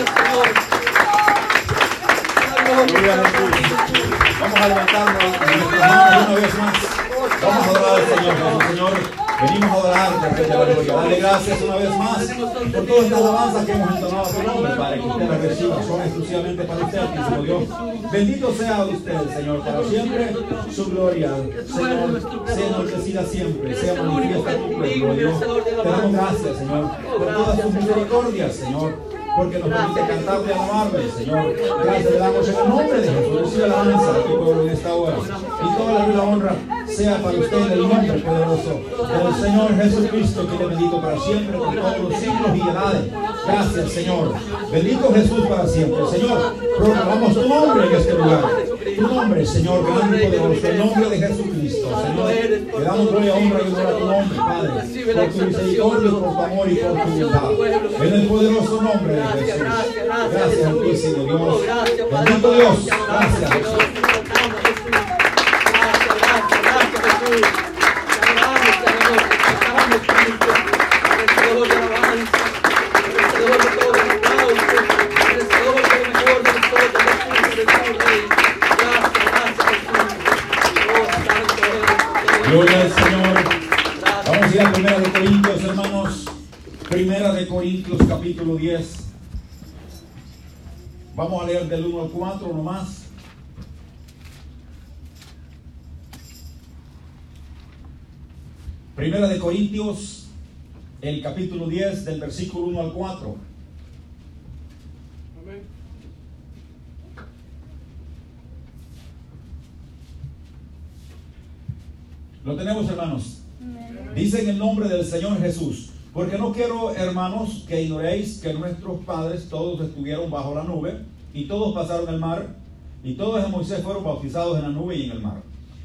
Gracias, Señor. Vamos a levantarnos una vez más. Vamos a adorar Señor, Señor. Venimos a adorarte, Gloria. Dale gracias una vez más por todas estas alabanzas que hemos entonado a nombre, Padre, que usted las reciba. Son exclusivamente para usted, Altísimo Dios. Bendito sea usted, Señor, para siempre. Su gloria, Señor, sea enaltecida siempre, sea manifiesta tu Dios. Te damos gracias, Señor, por todas tus misericordias, Señor porque nos permite cantar y alabarle, Señor. Gracias le damos en el nombre de Jesús. Recibe alabanza aquí, pueblo, en esta hora. Y toda la vida honra sea para usted en el nombre poderoso del Señor Jesucristo, que le bendito para siempre, por todos los siglos y edades. Gracias, Señor. Bendito Jesús para siempre. Señor, proclamamos tu nombre en este lugar. Tu nombre, Señor, grande y poderoso. El nombre de Jesucristo, Señor. Te damos gloria, honra y gloria a tu nombre, Padre. Por tu misericordia, por tu amor y por tu bondad. En el poderoso nombre de Jesús. Gracias, Altísimo Dios. Bendito Dios. Gracias. Gloria leer del 1 al 4 nomás. Primera de Corintios, el capítulo 10, del versículo 1 al 4. Lo tenemos, hermanos. Dice en el nombre del Señor Jesús. Porque no quiero, hermanos, que ignoréis que nuestros padres todos estuvieron bajo la nube y todos pasaron el mar y todos en Moisés fueron bautizados en la nube y en el mar.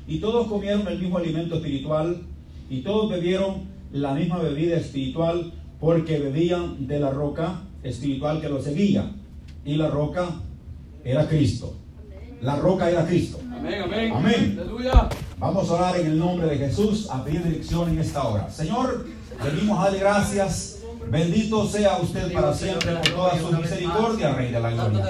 Y todos comieron el mismo alimento espiritual y todos bebieron la misma bebida espiritual porque bebían de la roca espiritual que los seguía. Y la roca era Cristo. La roca era Cristo. Amén, amén. Amén. Vamos a orar en el nombre de Jesús, a pedir dirección en esta hora. Señor, venimos a darle gracias. Bendito sea usted para siempre por toda su misericordia, Rey de la Gloria.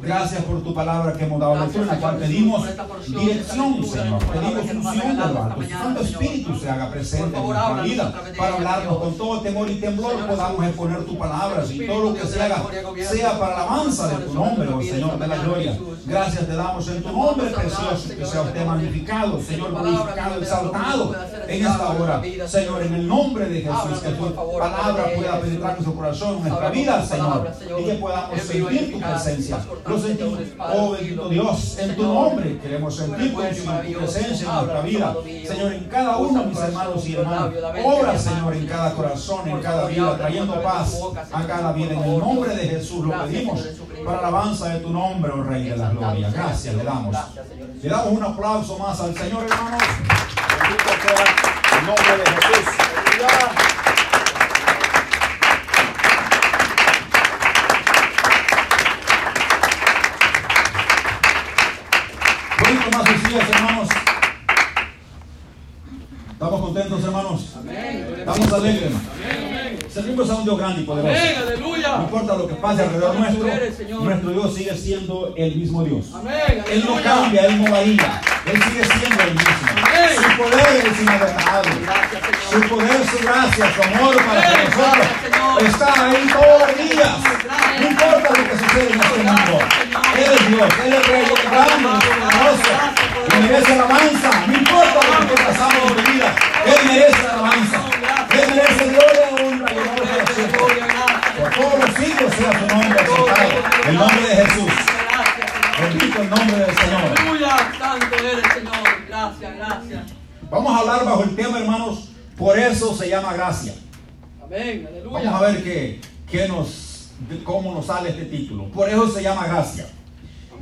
Gracias por tu palabra que hemos dado en la cual pedimos dirección, Señor. Pedimos unción de lo alto. Santo Espíritu se haga presente en nuestra vida para hablarnos con todo temor y temblor. Podamos exponer tu palabra y todo lo que se haga sea para la alabanza de tu nombre, oh Señor de la gloria. Gracias te damos en tu nombre precioso. Que sea usted magnificado, Señor, glorificado, exaltado en esta hora. Señor, en el nombre de Jesús, que tu palabra pueda penetrar nuestro corazón, nuestra vida, Señor, y que podamos sentir tu presencia. Lo sentimos, oh bendito Dios, en tu nombre queremos sentir tu presencia en nuestra vida. Señor, en cada uno, mis hermanos y hermanas, obra, Señor, en cada corazón, en cada vida, trayendo paz a cada vida. En el nombre de Jesús lo pedimos para la alabanza de tu nombre, oh Rey de la Gloria. Gracias le damos. Le damos un aplauso más al Señor, hermanos. El nombre de Jesús. Más días, hermanos. ¿Estamos contentos, hermanos? Estamos alegres, hermanos. Servimos a un Dios grande y poderoso. Amén, No aleluya. importa lo que pase alrededor nuestro, nuestro Dios sigue siendo el mismo Dios. Amén, Él no cambia, Él no varía. Él sigue siendo el mismo. Amén. Su poder es inagotable. Su poder, su gracia, su amor para con Amén. nosotros está ahí todos los días. No importa lo que sucede en este mundo. Él es Dios, Él es Rey, poderoso. Y merece alabanza. No importa lo que pasamos tu vida. Él merece alabanza. Él merece gloria, honra y honor. Por todos los siglos sea su nombre exaltado. El nombre de Jesús. Bendito el nombre del Señor. Aleluya. Santo eres, Señor. Gracias, gracias. Vamos a hablar bajo el tema, hermanos. Por eso se llama gracia. Amén, aleluya. Vamos a ver qué, qué nos, de cómo nos sale este título. Por eso se llama gracia.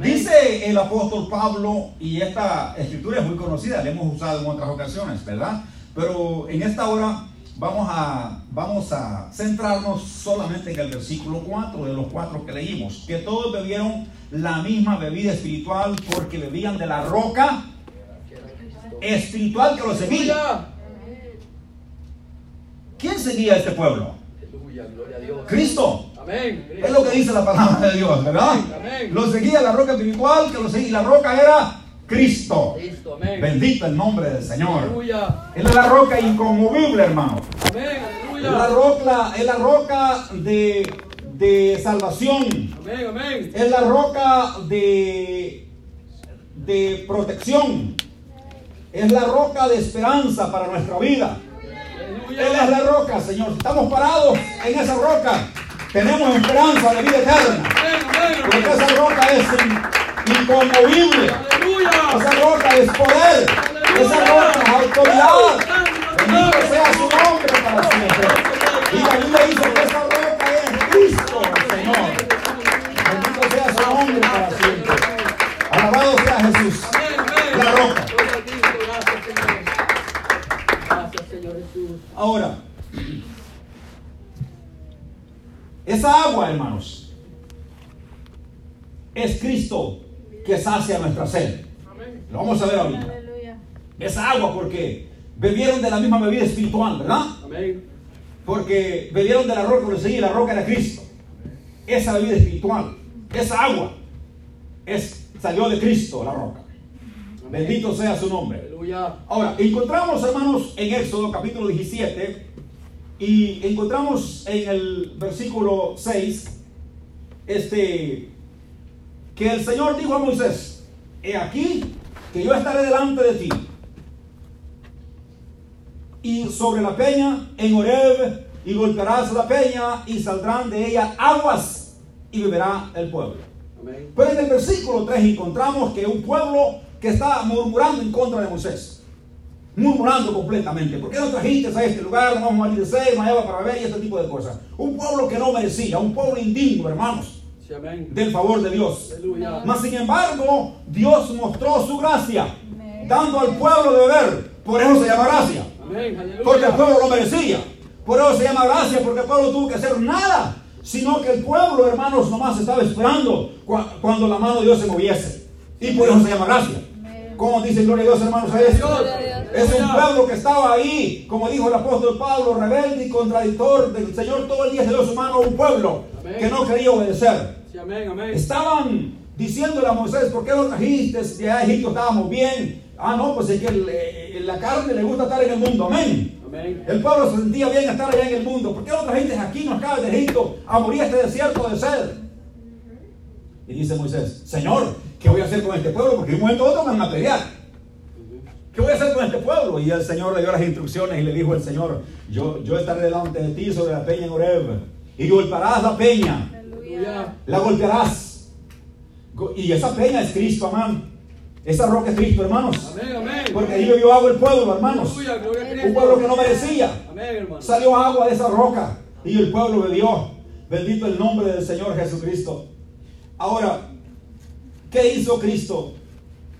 Dice el apóstol Pablo, y esta escritura es muy conocida, la hemos usado en otras ocasiones, ¿verdad? Pero en esta hora vamos a, vamos a centrarnos solamente en el versículo 4 de los cuatro que leímos, que todos bebieron la misma bebida espiritual porque bebían de la roca espiritual que los seguía. ¿Quién seguía a este pueblo? Cristo. Amén. Es lo que dice la palabra de Dios, ¿verdad? Amén. Lo seguía la roca espiritual, que lo seguía. La roca era Cristo. Cristo, amén. Bendito el nombre del Señor. Aleluya. Él es la roca inconmovible, hermano. Amén. La roca, es la roca de, de salvación. Amén. Amén. Es la roca de, de protección. Es la roca de esperanza para nuestra vida. Él es la roca, Señor. Estamos parados en esa roca. Tenemos esperanza de vida eterna. Porque esa roca es in- inconmovible. Esa roca es poder. Esa roca es autoridad. Bendito sea su nombre para siempre. Y la Biblia dice que esa roca es Cristo, Señor. Bendito sea su nombre para siempre. Alabado sea Jesús. La roca. Gloria esa agua, hermanos, es Cristo que sacia nuestra sed. Lo vamos a ver ahorita. Esa agua porque bebieron de la misma bebida espiritual, ¿verdad? Amén. Porque bebieron de la roca seguía y la roca era Cristo. Esa bebida espiritual, esa agua, es, salió de Cristo la roca. Bendito sea su nombre. Ahora, encontramos, hermanos, en Éxodo capítulo 17, y encontramos en el versículo 6, este, que el Señor dijo a Moisés, he aquí que yo estaré delante de ti, y sobre la peña en Horeb, y golpearás la peña, y saldrán de ella aguas, y beberá el pueblo. Amén. Pero en el versículo 3 encontramos que un pueblo que está murmurando en contra de Moisés. Murmurando completamente. ¿Por qué no trajiste a este lugar? No vamos a ir de seis, lleva para beber y este tipo de cosas. Un pueblo que no merecía, un pueblo indigno, hermanos, Sí, amén. del favor de Dios. Aleluya. Mas sin embargo, Dios mostró su gracia, Amén. dando al pueblo de beber. Por eso se llama gracia. Amén. Porque el pueblo lo merecía. Por eso se llama gracia, porque el pueblo tuvo que hacer nada. Sino que el pueblo, hermanos, nomás estaba esperando cua- cuando la mano de Dios se moviese. Y por eso se llama gracia. ¿Cómo dice gloria a Dios, hermanos? A esto? Dios. Es un pueblo que estaba ahí, como dijo el apóstol Pablo, rebelde y contradictor del Señor. Todo el día se dio su mano a un pueblo Amén. que no quería obedecer. Sí, amén. Amén. Estaban diciéndole a Moisés, ¿por qué no trajiste? De Egipto estábamos bien. Ah, no, pues es que el- la carne le gusta estar en el mundo. Amén. El pueblo se sentía bien estar allá en el mundo. ¿Por qué no trajiste aquí, nos acabas de Egipto, a morir este desierto de sed? Y dice Moisés, Señor, ¿qué voy a hacer con este pueblo? Porque de un momento a otro me van a pelear. ¿Qué voy a hacer con este pueblo? Y el Señor le dio las instrucciones y le dijo el Señor, yo, yo estaré delante de ti sobre la peña en Horeb. Y golpearás la peña, Aleluya. la golpearás. Go- Y esa peña es Cristo, hermano. Esa roca es Cristo, hermanos. Amén. Amén. Porque ahí bebió agua el pueblo, hermanos. Aleluya. Gloria. Un pueblo que no merecía. Amén, hermano. Salió agua de esa roca y el pueblo bebió. Bendito el nombre del Señor Jesucristo. Ahora, ¿qué hizo Cristo?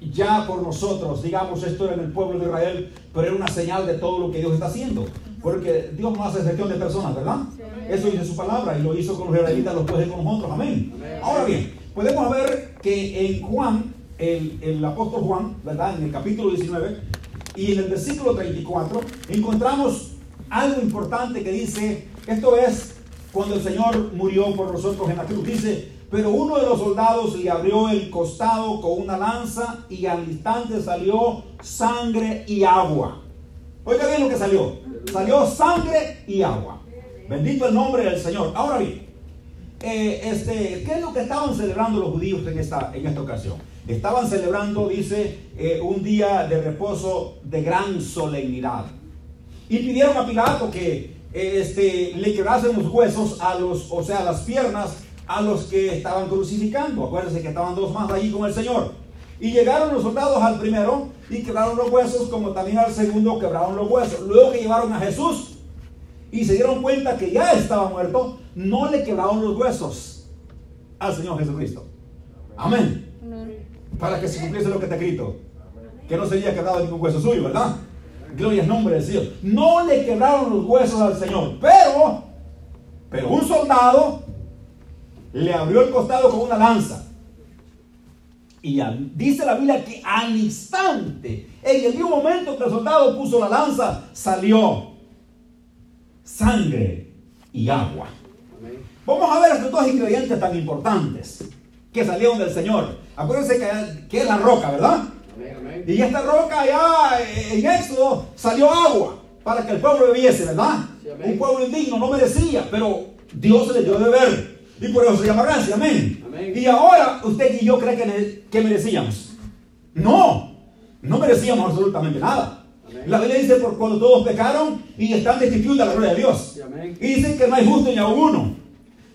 Ya por nosotros, digamos, esto era en el pueblo de Israel, pero era una señal de todo lo que Dios está haciendo. Porque Dios no hace excepción de personas, ¿verdad? Eso dice su palabra y lo hizo con los israelitas, lo puede con nosotros. Amén. Ahora bien, podemos ver que en Juan, el, el apóstol Juan, ¿verdad? En el capítulo 19 y en el versículo 34, encontramos algo importante que dice, esto es cuando el Señor murió por nosotros en la cruz. Dice, pero uno de los soldados le abrió el costado con una lanza y al instante salió sangre y agua. Oiga bien lo que salió. Salió sangre y agua. Bendito el nombre del Señor. Ahora bien, eh, este, ¿qué es lo que estaban celebrando los judíos en esta, en esta ocasión? Estaban celebrando, dice, eh, un día de reposo de gran solemnidad. Y pidieron a Pilato que eh, este, le quebrasen los huesos a los, o sea, las piernas a los que estaban crucificando. Acuérdense que estaban dos más allí con el Señor. Y llegaron los soldados al primero y quebraron los huesos, como también al segundo quebraron los huesos. Luego que llevaron a Jesús y se dieron cuenta que ya estaba muerto, no le quebraron los huesos al Señor Jesucristo. Amén. Para que se cumpliese lo que está escrito. Que no se había quebrado ningún hueso suyo, ¿verdad? Gloria al nombre del Señor. No le quebraron los huesos al Señor, pero, pero un soldado le abrió el costado con una lanza. Y dice la Biblia que al instante, en el mismo momento que el soldado puso la lanza, salió sangre y agua. Amén. Vamos a ver estos dos ingredientes tan importantes que salieron del Señor. Acuérdense que, que es la roca, ¿verdad? Y esta roca allá en Éxodo salió agua para que el pueblo bebiese, ¿verdad? Un pueblo indigno, no merecía, pero Dios se le dio de beber. Y por eso se llama gracia, amén. Y ahora usted y yo creen que, que merecíamos. No, no merecíamos absolutamente nada. La Biblia dice, por cuando todos pecaron y están destituidos de la gloria de Dios. Y dicen que no hay justo ni a uno.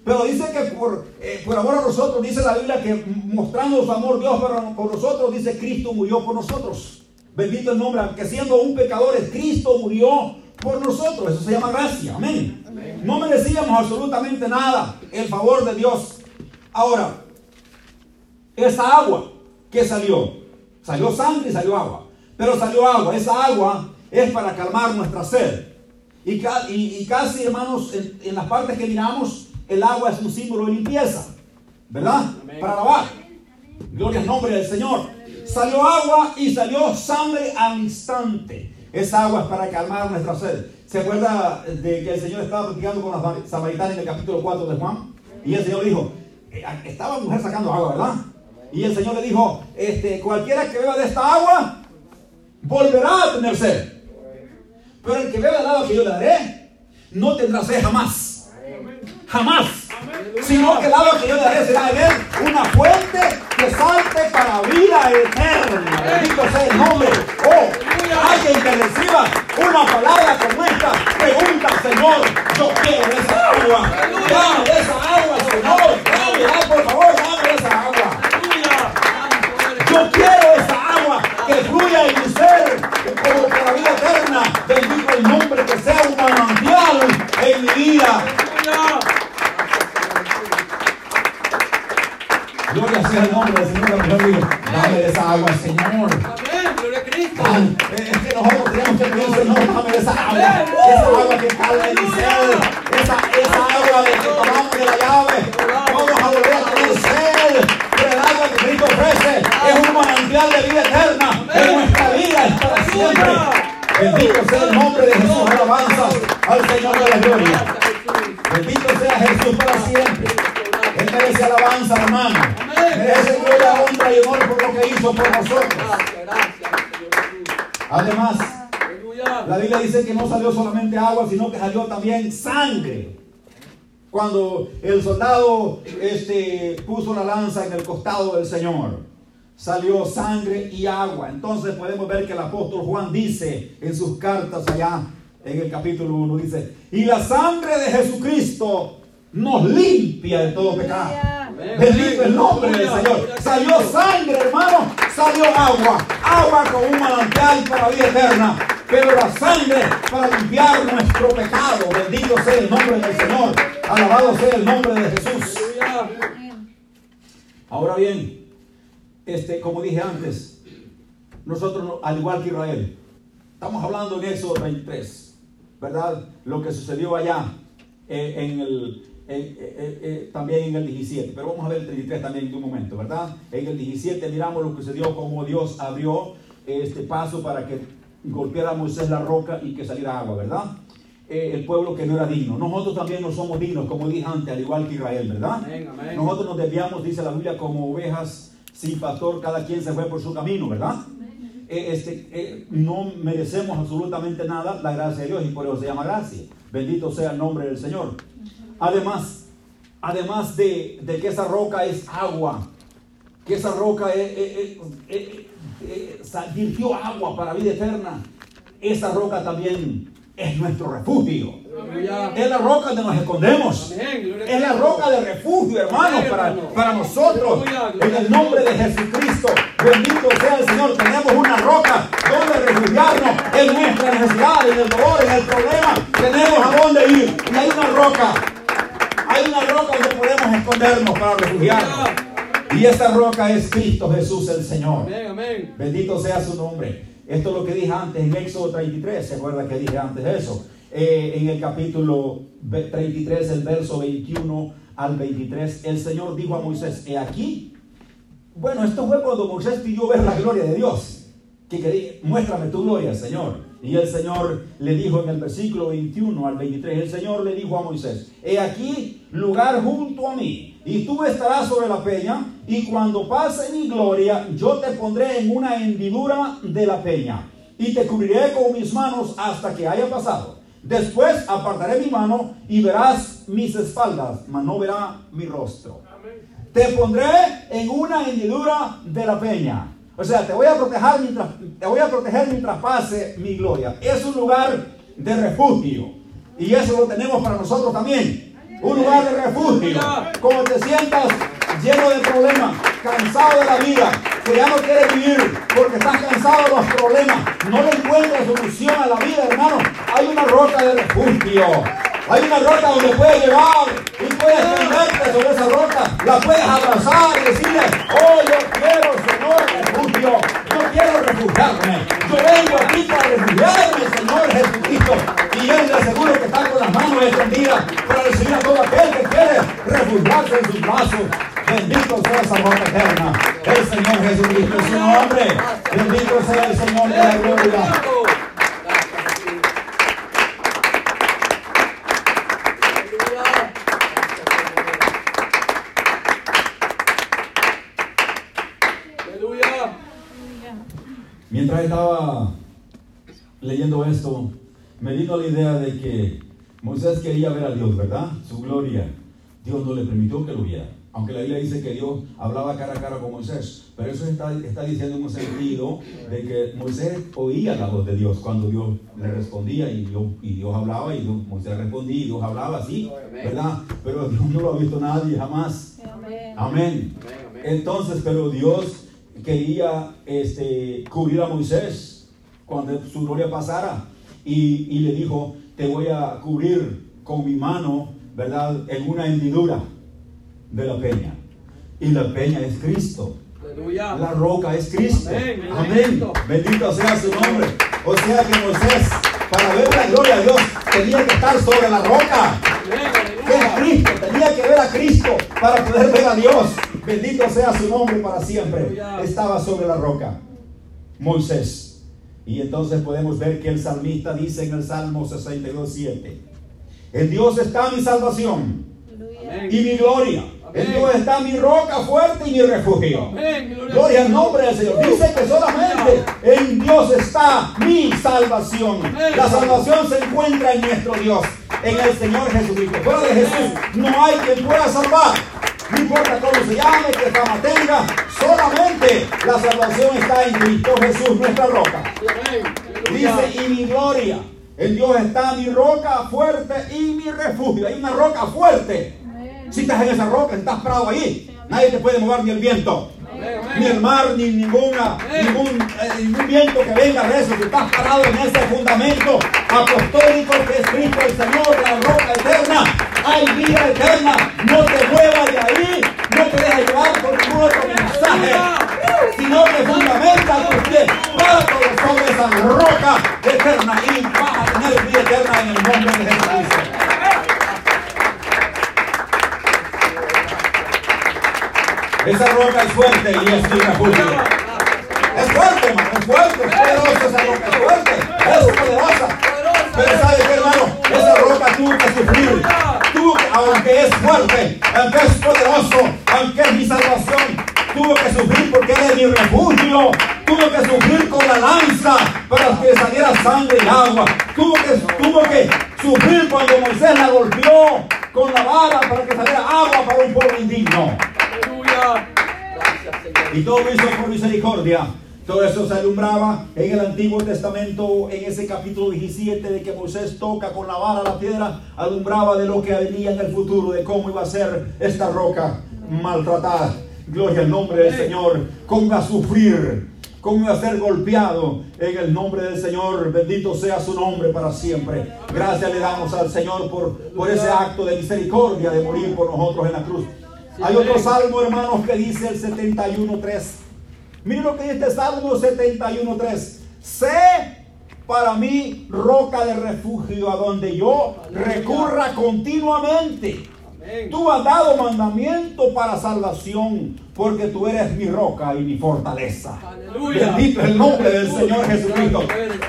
Pero dice que por, eh, por amor a nosotros, dice la Biblia que mostrando su amor Dios por, nosotros, dice Cristo murió por nosotros. Bendito el nombre, que siendo un pecador, Cristo murió por nosotros. Eso se llama gracia. Amén. No merecíamos absolutamente nada el favor de Dios. Ahora, esa agua que salió, salió sangre y salió agua. Pero salió agua. Esa agua es para calmar nuestra sed. Y, y, casi, hermanos, en, en las partes que miramos, el agua es un símbolo de limpieza, ¿verdad? Para lavar. Gloria al nombre del Señor. Salió agua y salió sangre al instante. Esa agua es para calmar nuestra sed. ¿Se acuerda de que el Señor estaba platicando con las samaritanas en el capítulo 4 de Juan? Y el Señor dijo, eh, estaba mujer sacando agua, ¿verdad? Y el Señor le dijo, este, cualquiera que beba de esta agua, volverá a tener sed. Pero el que beba del agua que yo le daré, no tendrá sed jamás jamás. Sino que el agua que yo daré será en él una fuente que salte para vida eterna. Bendito sea el nombre. Oh, alguien que reciba una palabra como esta, pregunta, Señor, yo quiero esa agua. Dame esa agua, Señor. Dame, por favor, dame esa agua. Yo quiero esa agua que fluya en mi ser como para vida eterna. Bendito el nombre que sea un manantial en mi vida. Gloria sea el nombre del Señor. dame esa agua, Señor. Amén, Es que nosotros tenemos que pedir, Señor, dame esa agua. Esa agua que calma mi sed. Esa, esa agua de que tomamos de la llave. Vamos a volver a tener sed. Pero el agua que Cristo ofrece es un manantial de vida eterna. En nuestra vida es para siempre. Bendito sea el nombre de Jesús. Alabanzas al Señor de la gloria. Bendito sea Jesús para siempre. Merece alabanza, hermano. Merece gloria, honra y honor por lo que hizo por nosotros. Además, la Biblia dice que no salió solamente agua, sino que salió también sangre. Cuando el soldado este, puso la lanza en el costado del Señor, salió sangre y agua. Entonces podemos ver que el apóstol Juan dice en sus cartas allá en el capítulo 1, dice, y la sangre de Jesucristo nos limpia de todo pecado. Bendito el nombre del Señor. Salió sangre, hermano. Salió agua. Agua con un manantial para vida eterna. Pero la sangre para limpiar nuestro pecado. Bendito sea el nombre del Señor. Alabado sea el nombre de Jesús. Ahora bien, este, como dije antes, nosotros, al igual que Israel, estamos hablando en Éxodo 23, ¿verdad? Lo que sucedió allá eh, en el eh, eh, eh, también en el 17, pero vamos a ver el 33 también en un momento, ¿verdad? En el 17 miramos lo que se dio, como Dios abrió este paso para que golpeara a Moisés la roca y que saliera agua, ¿verdad? el pueblo que no era digno. Nosotros también no somos dignos, como dije antes, al igual que Israel, ¿verdad? Nosotros nos desviamos, dice la Biblia, como ovejas sin pastor, cada quien se fue por su camino, ¿verdad? este, no merecemos absolutamente nada la gracia de Dios y por eso se llama gracia. Bendito sea el nombre del Señor. Además, además de, que esa roca es agua, que esa roca es, virtió agua para vida eterna, esa roca también es nuestro refugio. Es la roca donde nos escondemos. Es la roca de refugio, hermanos, para, para nosotros. En el nombre de Jesucristo. Bendito sea el Señor. Tenemos una roca donde refugiarnos en nuestra necesidad, en el dolor, en el problema. Tenemos a dónde ir. Y hay una roca hay una roca donde podemos escondernos para refugiarnos. Y esta roca es Cristo Jesús el Señor. Bendito sea su nombre. Esto es lo que dije antes en Éxodo 33. ¿Se acuerda que dije antes eso? Eh, en el capítulo 33, el verso 21 al 23, el Señor dijo a Moisés, he aquí. Bueno, esto fue cuando Moisés pidió ver la gloria de Dios. Que quería, muéstrame tu gloria, Señor. Y el Señor le dijo en el versículo 21 al 23, el Señor le dijo a Moisés, he aquí lugar junto a mí, y tú estarás sobre la peña, y cuando pase mi gloria, yo te pondré en una hendidura de la peña, y te cubriré con mis manos hasta que haya pasado. Después apartaré mi mano y verás mis espaldas, mas no verá mi rostro. Te pondré en una hendidura de la peña o sea, te voy a proteger mientras, te voy a proteger mientras pase mi gloria. Es un lugar de refugio. Y eso lo tenemos para nosotros también. Un lugar de refugio. Como te sientas lleno de problemas, cansado de la vida, que ya no quieres vivir porque estás cansado de los problemas, no le encuentras solución a la vida, hermano. Hay una roca de refugio. Hay una roca donde puedes llevar y puedes tenderte sobre esa roca. La puedes abrazar y decirle, oh, yo quiero, Refugio. Yo quiero refugiarme. Yo vengo aquí para refugiarme, Señor Jesucristo. Y Él le aseguro que está con las manos extendidas para recibir a todo aquel que quiere refugiarse en sus brazos. Bendito sea esa roca eterna. El Señor Jesucristo es su nombre. Bendito sea el Señor de la gloria. Mientras estaba leyendo esto, me vino la idea de que Moisés quería ver a Dios, ¿verdad? Su gloria. Dios no le permitió que lo viera. Aunque la Biblia dice que Dios hablaba cara a cara con Moisés. Pero eso está, está diciendo en un sentido de que Moisés oía la voz de Dios cuando Dios le respondía y Dios, y Dios hablaba y Moisés respondía y Dios hablaba así, ¿verdad? Pero Dios no lo ha visto nadie jamás. Amén. Entonces, pero Dios quería este, cubrir a Moisés cuando su gloria pasara. Y, y, le dijo, te voy a cubrir con mi mano, ¿verdad? En una hendidura de la peña. Y la peña es Cristo. La roca es Cristo. Amén. Bendito sea su nombre. O sea que Moisés, para ver la gloria de Dios, tenía que estar sobre la roca. Es Cristo. Tenía que ver a Cristo para poder ver a Dios. Bendito sea su nombre para siempre. Estaba sobre la roca. Moisés. Y entonces podemos ver que el salmista dice en el Salmo 62, 7. En Dios está mi salvación y mi gloria. En Dios está mi roca fuerte y mi refugio. Gloria al nombre del Señor. Dice que solamente en Dios está mi salvación. La salvación se encuentra en nuestro Dios, en el Señor Jesucristo. Fuera de Jesús no hay quien pueda salvar. Importa cómo se llame, qué fama tenga, solamente la salvación está en Cristo Jesús, nuestra roca. Dice, y mi gloria. En Dios está mi roca fuerte y mi refugio. Hay una roca fuerte. Si estás en esa roca, estás parado ahí. Nadie te puede mover ni el viento. Ni el mar, ni ninguna, ningún, eh, ningún viento que venga de eso. Si estás parado en ese fundamento apostólico que es Cristo el Señor, la roca eterna. Hay vida eterna. No te muevas de ahí. No te dejes llevar por ningún otro mensaje. Sino que fundamenta tus pies. todo sobre esa roca eterna. Y vas a tener vida eterna en el nombre de Jesucristo. Esa roca es fuerte y es refugio. Es fuerte, hermano, es fuerte, es poderosa esa roca, es fuerte, es poderosa. Pero ¿sabe qué, hermano? Esa roca tuvo que sufrir. Tuvo aunque es fuerte, aunque es poderoso, aunque es mi salvación, tuvo que sufrir porque era mi refugio. Tuvo que sufrir con la lanza para que saliera sangre y agua. Tuvo que, tuvo que sufrir cuando Moisés la golpeó con la vara para que saliera agua para un pueblo indigno. Y todo eso por misericordia. Todo eso se alumbraba en el Antiguo Testamento, en ese capítulo 17 de que Moisés toca con la vara la piedra, alumbraba de lo que venía en el futuro, de cómo iba a ser esta roca maltratada. Gloria al nombre del Señor, cómo iba a sufrir, cómo iba a ser golpeado en el nombre del Señor. Bendito sea su nombre para siempre. Gracias le damos al Señor por, por ese acto de misericordia de morir por nosotros en la cruz. Hay otro salmo, hermanos, que dice el 71.3. Miren lo que dice este Salmo 71.3. Sé para mí roca de refugio a donde yo recurra continuamente. Tú has dado mandamiento para salvación, porque tú eres mi roca y mi fortaleza. Aleluya. Bendito es el nombre del Señor Jesucristo,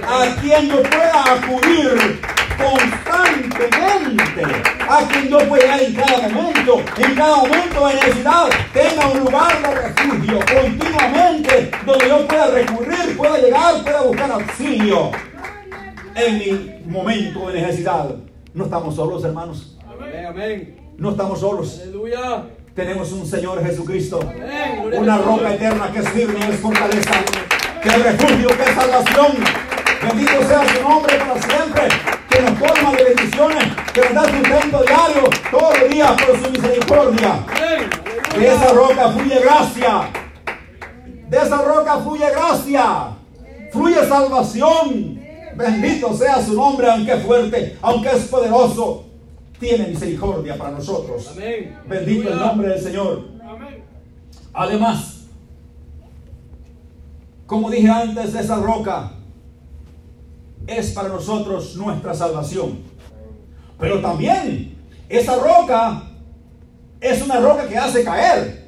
a quien yo pueda acudir constantemente, a quien yo pueda en cada momento, en cada momento de necesidad, tenga un lugar de refugio continuamente, donde yo pueda recurrir, pueda llegar, pueda buscar auxilio en mi momento de necesidad. No estamos solos, hermanos. Amén. No estamos solos. Aleluya. Tenemos un Señor Jesucristo. Amén. Una roca eterna que es firme y es fortaleza. Que es refugio, que es salvación. Bendito sea su nombre para siempre. Que nos colma de bendiciones. Que nos da sustento diario todos los días por su misericordia. De esa roca fluye gracia. De esa roca fluye gracia. Fluye salvación. Bendito sea su nombre, aunque es fuerte, aunque es poderoso. Tiene misericordia para nosotros. Bendito el nombre del Señor. Además, como dije antes, esa roca es para nosotros nuestra salvación. Pero también esa roca es una roca que hace caer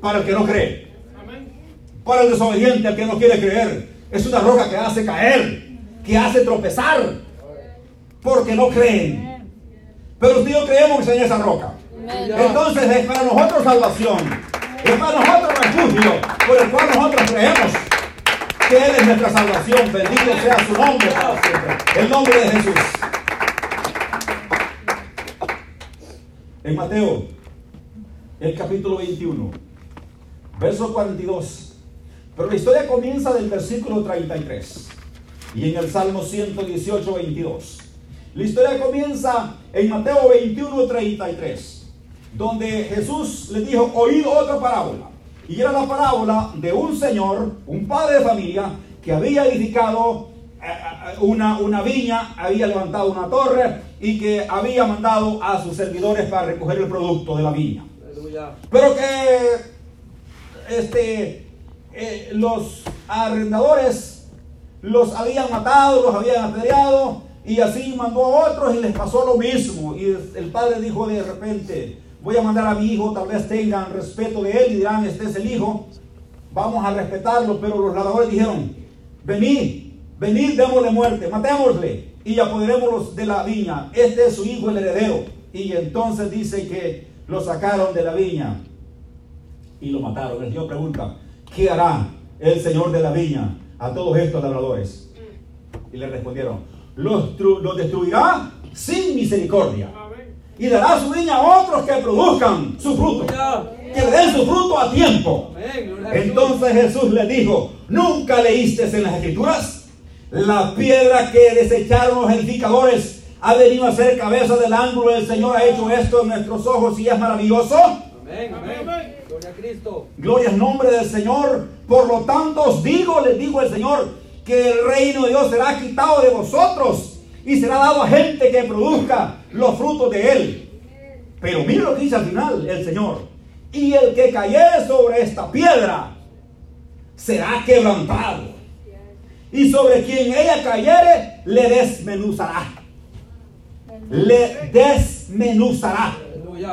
para el que no cree. Para el desobediente, al que no quiere creer. Es una roca que hace caer, que hace tropezar, porque no creen. Pero usted y yo creemos en esa roca. Entonces es para nosotros salvación, es para nosotros refugio, por el cual nosotros creemos que Él es nuestra salvación. Bendito sea su nombre. El nombre de Jesús. En Mateo, el capítulo 21, verso 42. Pero la historia comienza del versículo 33 y en el Salmo 118, 22. La historia comienza en Mateo 21, 33, donde Jesús le dijo, oíd otra parábola. Y era la parábola de un señor, un padre de familia, que había edificado eh, eh, una, una viña, había levantado una torre y que había mandado a sus servidores para recoger el producto de la viña. Pero que este, eh, los arrendadores los habían matado, los habían apedreado y así mandó a otros y les pasó lo mismo. Y el padre dijo de repente, voy a mandar a mi hijo, tal vez tengan respeto de él y dirán, este es el hijo, vamos a respetarlo. Pero los ladradores dijeron, venid, venid, démosle muerte, matémosle y apoderémonos de la viña. Este es su hijo, el heredero. Y entonces dice que lo sacaron de la viña y lo mataron. El Señor pregunta, ¿qué hará el Señor de la viña a todos estos labradores? Y le respondieron, los, los destruirá sin misericordia y dará su viña a otros que produzcan su fruto, que le den su fruto a tiempo. Entonces Jesús le dijo, ¿nunca leíste en las escrituras? La piedra que desecharon los edificadores ha venido a ser cabeza del ángulo. El Señor ha hecho esto en nuestros ojos y es maravilloso. Amén. Amén. Gloria a Cristo. Gloria al nombre del Señor. Por lo tanto os digo, les digo el Señor, que el reino de Dios será quitado de vosotros y será dado a gente que produzca los frutos de él. Pero mira lo que dice al final el Señor. Y el que cayere sobre esta piedra será quebrantado. Y sobre quien ella cayere le desmenuzará. Le desmenuzará.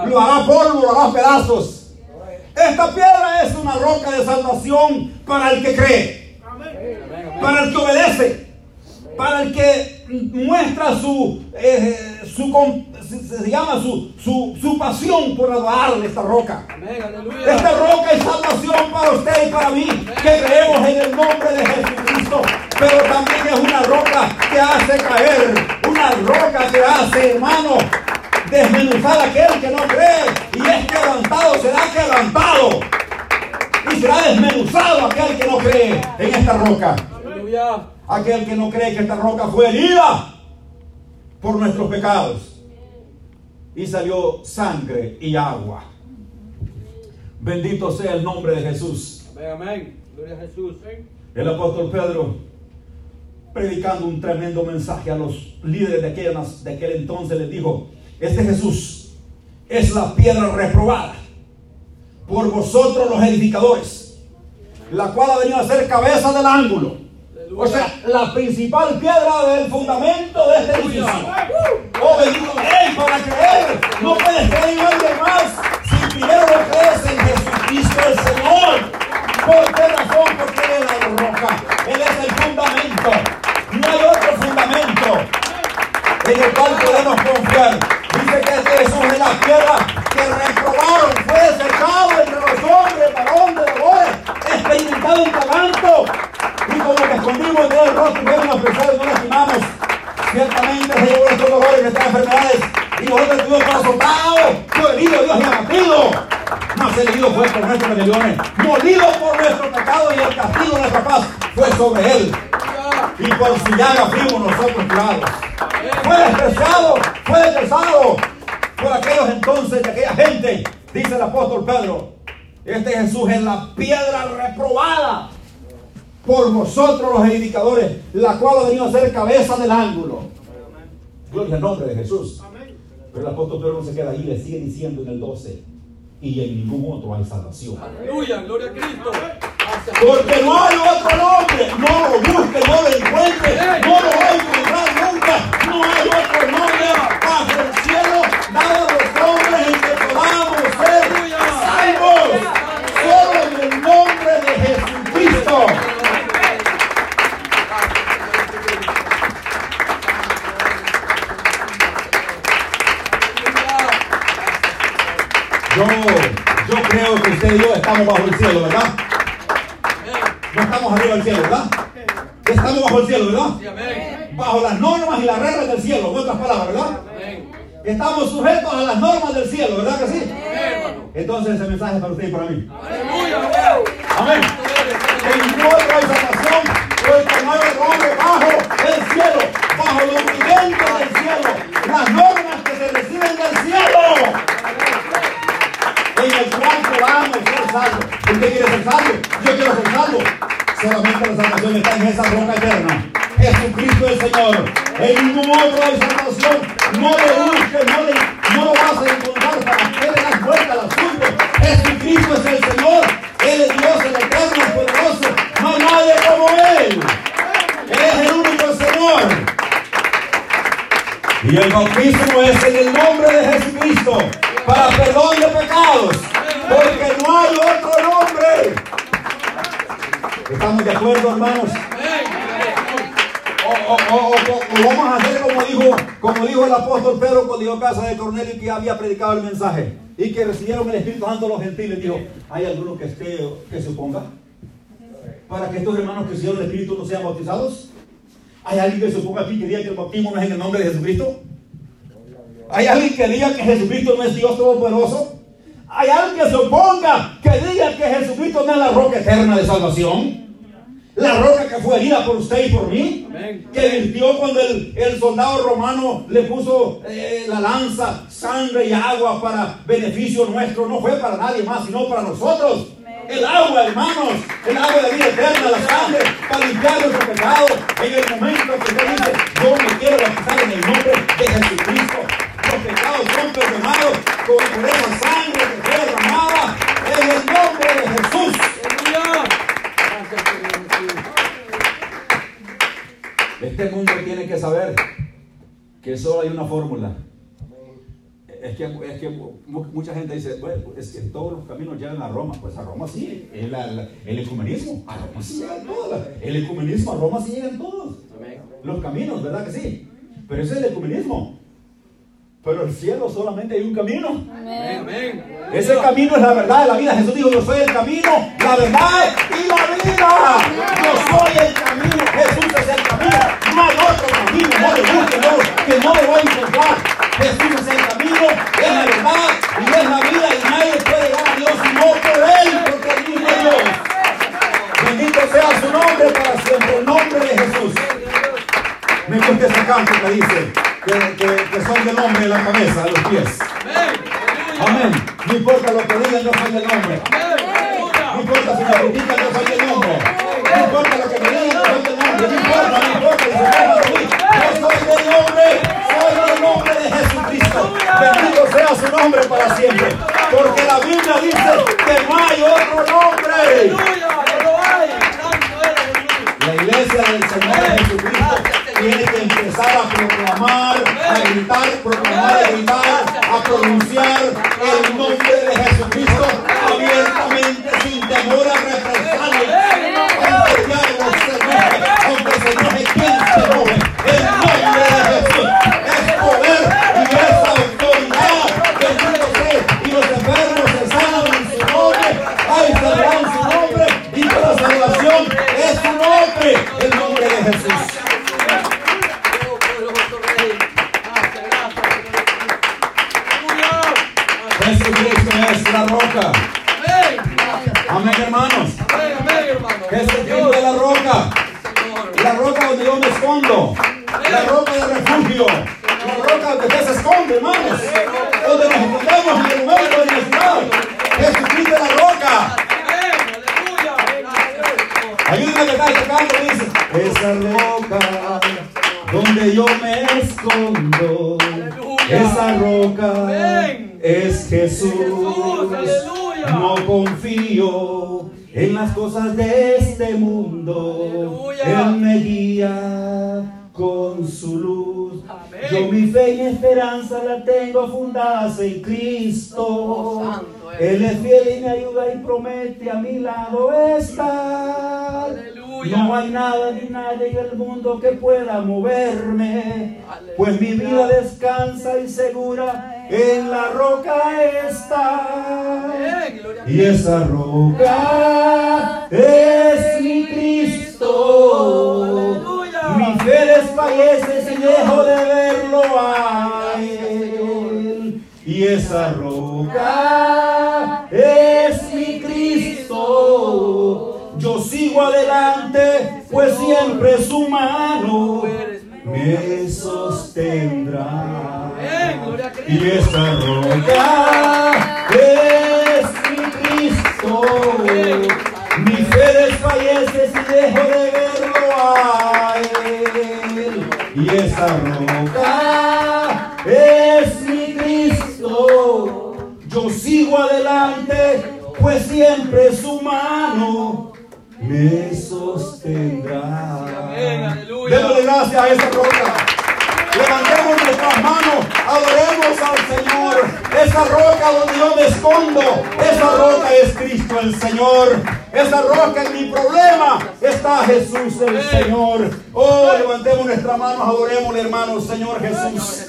Lo hará polvo, lo hará pedazos. Esta piedra es una roca de salvación para el que cree, para el que obedece, para el que muestra su, eh, su se, llama su, su, su pasión por adorar esta roca. Amén. Esta roca es salvación para usted y para mí, que creemos en el nombre de Jesucristo. Pero también es una roca que hace caer, una roca que hace, hermano, desmenuzar a aquel que no cree. Y es quebrantado, será quebrantado. Y será desmenuzado aquel que no cree en esta roca. Aleluya. Aquel que no cree que esta roca fue herida por nuestros pecados. Y salió sangre y agua. Bendito sea el nombre de Jesús. Amén. Amén. Gloria a Jesús. El apóstol Pedro, predicando un tremendo mensaje a los líderes de aquel, de aquel entonces, les dijo, este Jesús es la piedra reprobada por vosotros los edificadores, la cual ha venido a ser cabeza del ángulo. O sea, la principal piedra del fundamento de este edificio. Oh, bendito Él para creer. No puedes creer en alguien más si primero lo crees en Jesucristo el Señor. ¿Por qué razón? Porque Él es la roca. Él es el fundamento. No hay otro fundamento en el cual podemos confiar. Dice que este Jesús de la piedra que reprobaron fue desechado entre los hombres, varón de labores, experimentado en talanto. Como que escondimos de el rostro vemos pesar y no lastimamos. Ciertamente se llevó estos dolores y estas enfermedades. Y para azotados, fue herido Dios y abatido. Mas el herido fue por nuestros rebeliones, molido por nuestro pecado y el castigo de nuestra paz fue sobre él. Y por su llaga fuimos nosotros curados. Fue despreciado, fue despreciado por aquellos entonces, de aquella gente, dice el apóstol Pedro. Este Jesús es la piedra reprobada por vosotros los edificadores, la cual ha venido a ser cabeza del ángulo. Gloria al nombre de Jesús. Pero el apóstol Pedro no se queda ahí, le sigue diciendo en el 12, y en ningún otro hay salvación. Aleluya, gloria a Cristo. Porque no hay otro nombre, no lo busque, no lo encuentre, no lo va a encontrar nunca. No hay otro nombre bajo el cielo dado a los hombres usted y yo estamos bajo el cielo, ¿verdad? No estamos arriba del cielo, ¿verdad? Estamos bajo el cielo, ¿verdad? Bajo las normas y las reglas del cielo, en otras palabras, ¿verdad? Estamos sujetos a las normas del cielo, ¿verdad que sí? Entonces ese mensaje es para usted y para mí. Amén. Amén. En ningún otra hay salvación, porque no hombre bajo el cielo, bajo los vivientes del cielo, las normas que se reciben del cielo, en el cual podamos ser salvos. ¿Usted quiere ser salvo? Yo quiero ser salvo. Solamente la salvación está en esa roca eterna. Jesucristo el Señor. En ningún otro hay salvación. No lo busques, no, le- lo vas a encontrar para que le das vuelta al asunto. Jesucristo es el Señor. Él es Dios, el eterno, el poderoso. No hay como Él. Él es el único Señor. Y el bautismo es en el nombre de Jesucristo para perdón de pecados, porque no hay otro nombre. ¿Estamos de acuerdo, hermanos? O, o- o- o- vamos a hacer como dijo, como dijo el apóstol Pedro cuando llegó a casa de Cornelio que había predicado el mensaje y que recibieron el Espíritu Santo los gentiles. Dijo, ¿hay alguno que esté que se oponga? Para que estos hermanos que recibieron el Espíritu no sean bautizados. ¿Hay alguien que se oponga aquí que que el bautismo no es en el nombre de Jesucristo? ¿Hay alguien que diga que Jesucristo no es Dios Todopoderoso? ¿Hay alguien que se oponga que diga que Jesucristo no es la roca eterna de salvación? La roca que fue herida por usted y por mí. Amén. Que virtió cuando el, el soldado romano le puso eh, la lanza, sangre y agua para beneficio nuestro. No fue para nadie más, sino para nosotros. El agua, hermanos, el agua de vida eterna, la sangre, para limpiar nuestro pecado. En el momento que usted dice, yo me quiero bautizar en el nombre de Jesucristo. Los pecados son perdonados con por esa sangre que fue derramada en el nombre de Jesús. Este mundo tiene que saber que solo hay una fórmula. Es que, es que mu- mucha gente dice, bueno, es que todos los caminos llegan a Roma. Pues a Roma sí, el, el ecumenismo, a Roma sí llegan todos. El ecumenismo a Roma sí llegan todos. Los caminos, ¿verdad que sí? Pero ese es el ecumenismo. Pero el cielo solamente hay un camino. Amén. Amén. Ese camino es la verdad de la vida. Jesús dijo, yo soy el camino, la verdad y la vida. Yo soy el camino. Jesús es el camino. No hay otro camino. No le busque, no, que no lo va a encontrar. Jesús es el camino, es la verdad y es la vida. Y nadie puede llegar a Dios sino por Él, porque Él mismo es Dios. Bendito sea su nombre para siempre. El nombre de Jesús. Me gusta ese canto que dice que, que, que son del hombre de la cabeza, de los pies. Amén. No importa lo que digan, yo soy el hombre. No importa si me critican, yo soy el hombre. No importa lo que me digan, yo soy el hombre. No importa, no importa. Yo soy el hombre. Soy el nombre de Jesucristo. Bendito sea su nombre para siempre. Porque la Biblia dice que no hay otro nombre. La iglesia del Señor Jesucristo tiene que empezar a proclamar, a gritar, proclamar, a gritar, a pronunciar el nombre de Jesucristo abiertamente, sin temor a represalia. Nadie en el mundo que pueda moverme, pues mi vida descansa y segura en la roca está. Y esa roca es mi Cristo. Mi fe desfallece si dejo de verlo a Él. Y esa roca es mi Cristo. Sigo adelante, pues siempre su mano me sostendrá. Y esa roca es mi Cristo. Mi fe desfallece si dejo de verlo a Él. Y esa roca es mi Cristo. Yo sigo adelante, pues siempre su mano me sostendrá. Démosle gracias a esa roca. Levantemos nuestras manos, adoremos al Señor. Esa roca donde yo me escondo, esa roca es Cristo el Señor. Esa roca en mi problema está Jesús el Señor. Oh, levantemos nuestras manos, adoremos hermano Señor Jesús.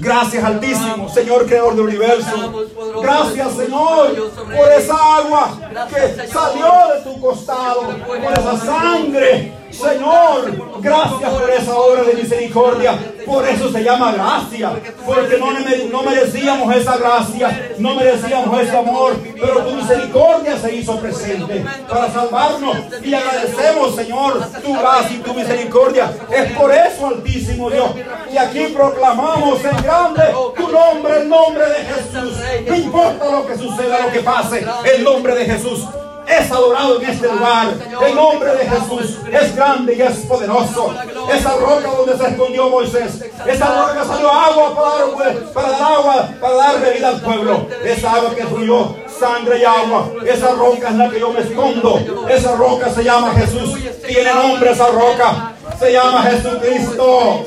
Gracias Altísimo, Señor Creador del universo. Gracias Señor por esa agua que salió de tu costado, por esa sangre. Señor, gracias por esa obra de misericordia. Por eso se llama gracia. Porque no, no merecíamos esa gracia, no merecíamos ese amor. Pero tu misericordia se hizo presente para salvarnos. Y agradecemos, Señor, tu gracia y tu misericordia. Es por eso, Altísimo Dios. Y aquí proclamamos en grande tu nombre, el nombre de Jesús. No importa lo que suceda, lo que pase, el nombre de Jesús es adorado en este lugar. El nombre de Jesús es grande y es poderoso. Esa roca donde se escondió Moisés. Esa roca salió agua para dar, para dar agua, para dar bebida al pueblo. Esa agua que fluyó, sangre y agua. Esa roca es la que yo me escondo. Esa roca se llama Jesús. Tiene nombre esa roca. Se llama Jesucristo.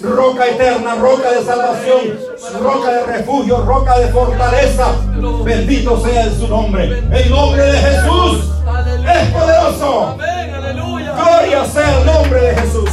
Roca eterna, roca de salvación, roca de refugio, roca de fortaleza. Bendito sea en su nombre. El nombre de Jesús es poderoso. Gloria sea el nombre de Jesús.